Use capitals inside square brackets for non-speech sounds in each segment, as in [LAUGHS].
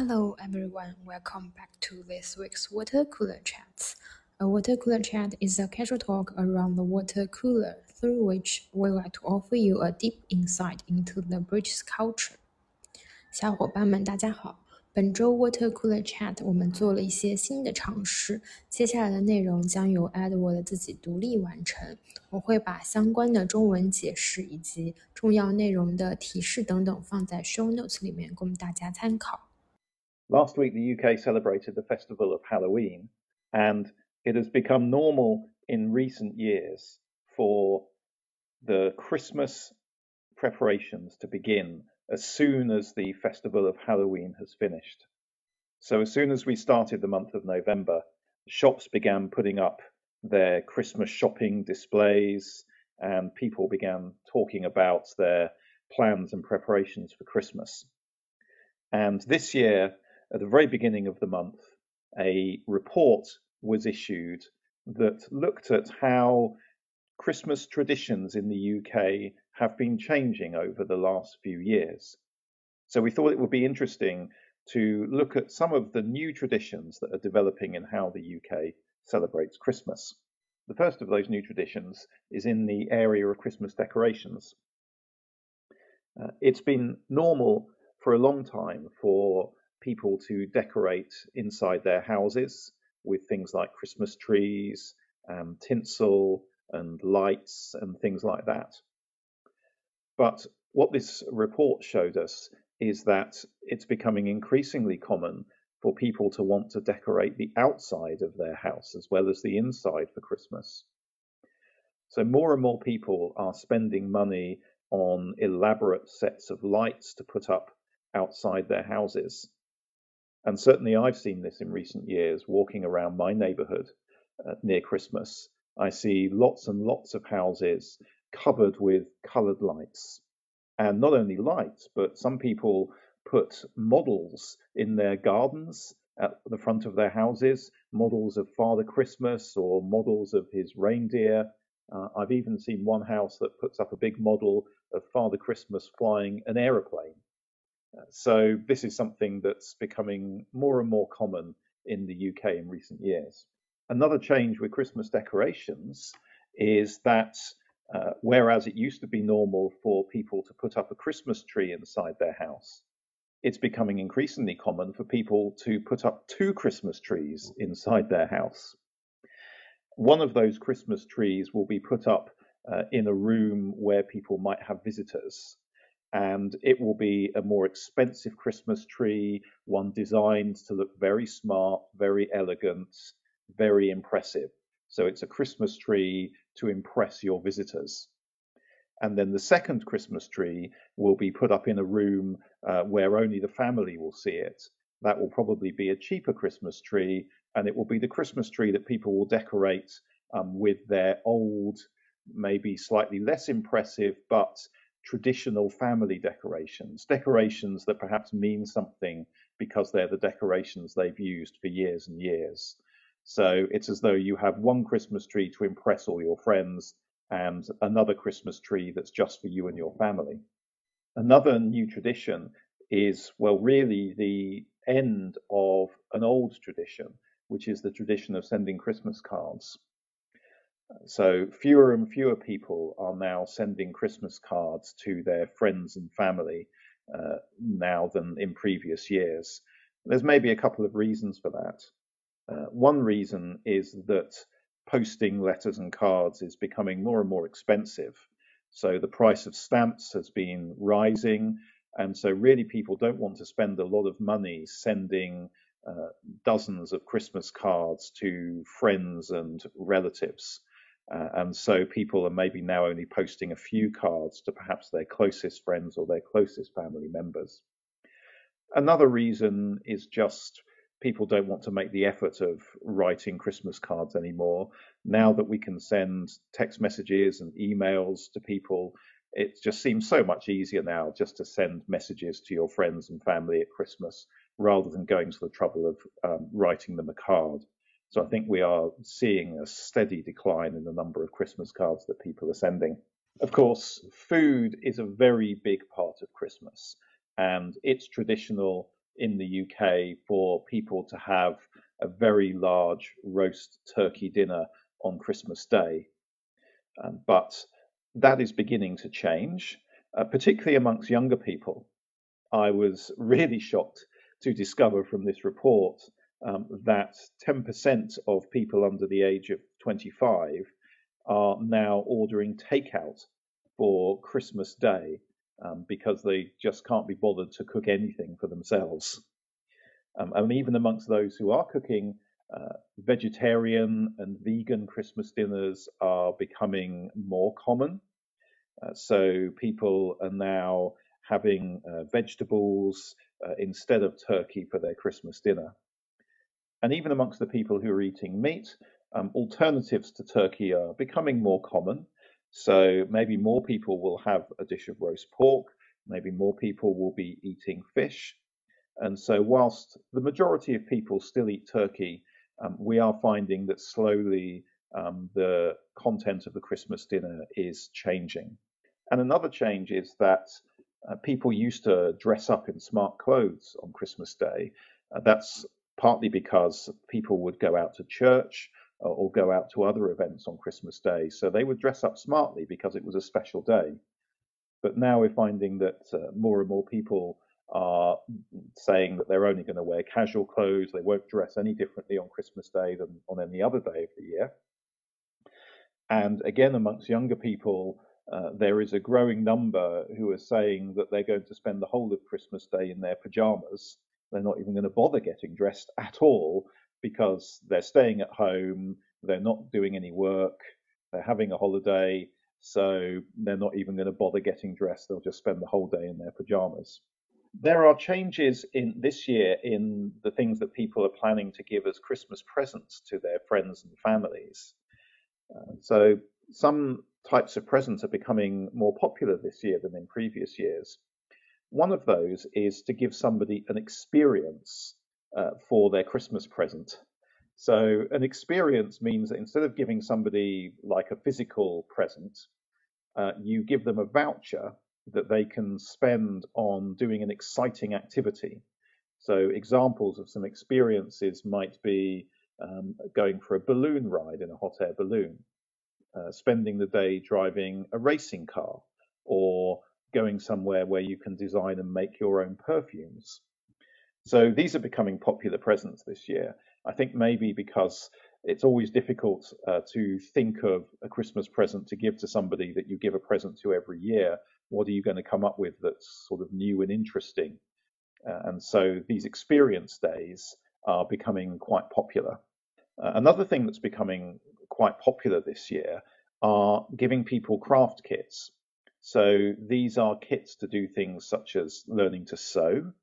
Hello everyone, welcome back to this week's Water Cooler Chats. A water cooler chat is a casual talk around the water cooler through which we like to offer you a deep insight into the British culture. 小伙伴们，大家好！本周 Water Cooler Chat 我们做了一些新的尝试，接下来的内容将由 Edward 自己独立完成。我会把相关的中文解释以及重要内容的提示等等放在 Show Notes 里面，供大家参考。 Last week, the UK celebrated the festival of Halloween, and it has become normal in recent years for the Christmas preparations to begin as soon as the festival of Halloween has finished. So, as soon as we started the month of November, shops began putting up their Christmas shopping displays, and people began talking about their plans and preparations for Christmas. And this year, at the very beginning of the month, a report was issued that looked at how Christmas traditions in the UK have been changing over the last few years. So we thought it would be interesting to look at some of the new traditions that are developing in how the UK celebrates Christmas. The first of those new traditions is in the area of Christmas decorations. Uh, it's been normal for a long time for people to decorate inside their houses with things like Christmas trees, um, tinsel, and lights, and things like that. But what this report showed us is that it's becoming increasingly common for people to want to decorate the outside of their house as well as the inside for Christmas. So, more and more people are spending money on elaborate sets of lights to put up outside their houses. And certainly I've seen this in recent years walking around my neighborhood uh, near Christmas. I see lots and lots of houses covered with colored lights. And not only lights, but some people put models in their gardens at the front of their houses, models of Father Christmas or models of his reindeer. Uh, I've even seen one house that puts up a big model of Father Christmas flying an aeroplane. So this is something that's becoming more and more common in the UK in recent years. Another change with Christmas decorations is that uh, whereas it used to be normal for people to put up a Christmas tree inside their house, it's becoming increasingly common for people to put up two Christmas trees inside their house. One of those Christmas trees will be put up uh, in a room where people might have visitors and it will be a more expensive Christmas tree, one designed to look very smart, very elegant, very impressive. So it's a Christmas tree to impress your visitors. And then the second Christmas tree will be put up in a room uh, where only the family will see it. That will probably be a cheaper Christmas tree, and it will be the Christmas tree that people will decorate um, with their old, maybe slightly less impressive, but traditional family decorations, decorations that perhaps mean something because they're the decorations they've used for years and years. So it's as though you have one Christmas tree to impress all your friends and another Christmas tree that's just for you and your family. Another new tradition is, well, really the end of an old tradition, which is the tradition of sending Christmas cards. So fewer and fewer people are now sending Christmas cards to their friends and family uh, now than in previous years. There's maybe a couple of reasons for that. Uh, one reason is that posting letters and cards is becoming more and more expensive. So the price of stamps has been rising. And so, really, people don't want to spend a lot of money sending uh, dozens of Christmas cards to friends and relatives. Uh, and so people are maybe now only posting a few cards to perhaps their closest friends or their closest family members. Another reason is just people don't want to make the effort of writing Christmas cards anymore. Now that we can send text messages and emails to people, it just seems so much easier now just to send messages to your friends and family at Christmas rather than going to the trouble of um, writing them a card. So I think we are seeing a steady decline in the number of Christmas cards that people are sending. Of course, food is a very big part of Christmas, and it's traditional in the UK for people to have a very large roast turkey dinner on Christmas Day. Um, but that is beginning to change, uh, particularly amongst younger people. I was [LAUGHS] really shocked to discover from this report um, that 10% of people under the age of 25 are now ordering takeout for Christmas Day um, because they just can't be bothered to cook anything for themselves. Um, and even amongst those who are cooking, uh, vegetarian and vegan Christmas dinners are becoming more common. Uh, so people are now having uh, vegetables uh, instead of turkey for their Christmas dinner. And even amongst the people who are eating meat, um, alternatives to turkey are becoming more common. So maybe more people will have a dish of roast pork, maybe more people will be eating fish. And so, whilst the majority of people still eat turkey, um, we are finding that slowly um, the content of the Christmas dinner is changing. And another change is that uh, people used to dress up in smart clothes on Christmas Day. Uh, that's partly because people would go out to church uh, or go out to other events on Christmas Day. So they would dress up smartly because it was a special day. But now we're finding that uh, more and more people are saying that they're only going to wear casual clothes. They won't dress any differently on Christmas Day than on any other day of the year. And again, amongst younger people, uh, there is a growing number who are saying that they're going to spend the whole of Christmas Day in their pajamas. They're not even going to bother getting dressed at all because they're staying at home, they're not doing any work, they're having a holiday, so they're not even going to bother getting dressed. They'll just spend the whole day in their pajamas. There are changes in this year in the things that people are planning to give as Christmas presents to their friends and families. Uh, so some types of presents are becoming more popular this year than in previous years. One of those is to give somebody an experience uh, for their Christmas present. So, an experience means that instead of giving somebody like a physical present, uh, you give them a voucher that they can spend on doing an exciting activity. So, examples of some experiences might be um, going for a balloon ride in a hot air balloon, uh, spending the day driving a racing car, or going somewhere where you can design and make your own perfumes. So these are becoming popular presents this year. I think maybe because it's always difficult uh, to think of a Christmas present to give to somebody that you give a present to every year. What are you going to come up with that's sort of new and interesting? Uh, and so these experience days are becoming quite popular. Uh, another thing that's becoming quite popular this year are giving people craft kits. So these are kits to do things such as learning to sew,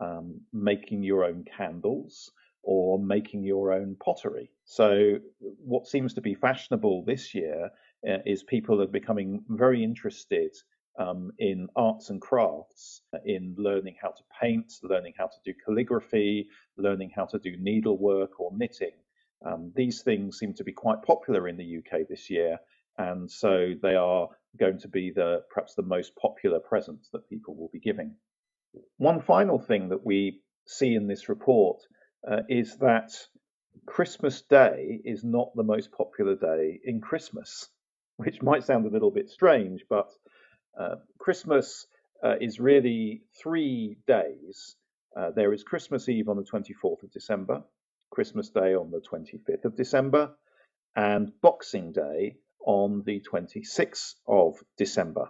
um, making your own candles or making your own pottery. So, what seems to be fashionable this year uh, is people are becoming very interested um, in arts and crafts, in learning how to paint, learning how to do calligraphy, learning how to do needlework or knitting. Um, these things seem to be quite popular in the UK this year, and so they are going to be the perhaps the most popular presents that people will be giving. One final thing that we see in this report uh, is that Christmas Day is not the most popular day in Christmas, [LAUGHS] which might sound a little bit strange, but uh, Christmas uh, is really three days. Uh, there is Christmas Eve on the 24th of December, Christmas Day on the 25th of December, and Boxing Day on the 26th of December.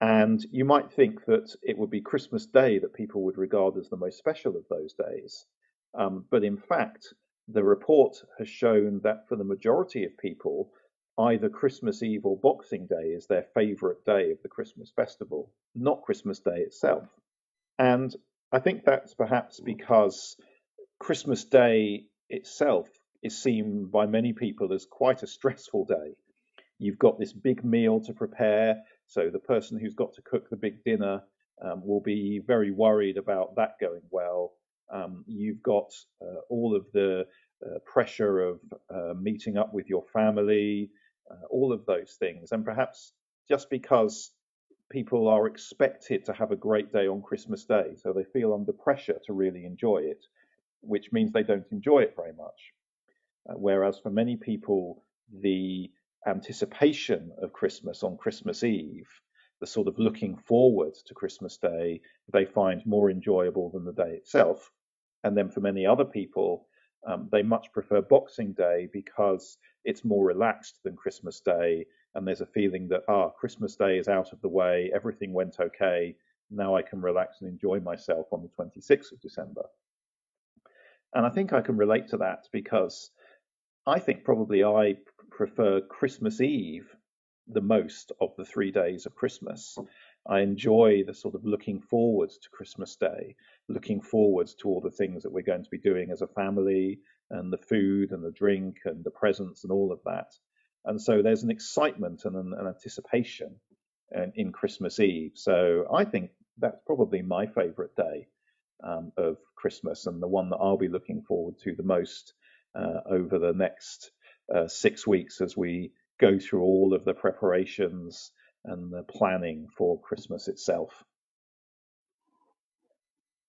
And you might think that it would be Christmas Day that people would regard as the most special of those days. Um, but in fact, the report has shown that for the majority of people, either Christmas Eve or Boxing Day is their favourite day of the Christmas festival, not Christmas Day itself. And I think that's perhaps because Christmas Day itself is seen by many people as quite a stressful day. You've got this big meal to prepare, so the person who's got to cook the big dinner um, will be very worried about that going well. Um, you've got uh, all of the uh, pressure of uh, meeting up with your family, uh, all of those things. And perhaps just because people are expected to have a great day on Christmas Day, so they feel under pressure to really enjoy it, which means they don't enjoy it very much. Uh, whereas for many people, the anticipation of Christmas on Christmas Eve, the sort of looking forward to Christmas Day, they find more enjoyable than the day itself. And then for many other people, um, they much prefer Boxing Day because it's more relaxed than Christmas Day, and there's a feeling that ah, Christmas Day is out of the way, everything went okay, now I can relax and enjoy myself on the 26th of December. And I think I can relate to that because I think probably I prefer Christmas Eve the most of the three days of Christmas. I enjoy the sort of looking forward to Christmas Day, looking forward to all the things that we're going to be doing as a family, and the food and the drink and the presents and all of that. And so there's an excitement and an, an anticipation in, in, Christmas Eve. So I think that's probably my favorite day um, of Christmas and the one that I'll be looking forward to the most uh, over the next uh, six weeks as we go through all of the preparations and the planning for Christmas itself.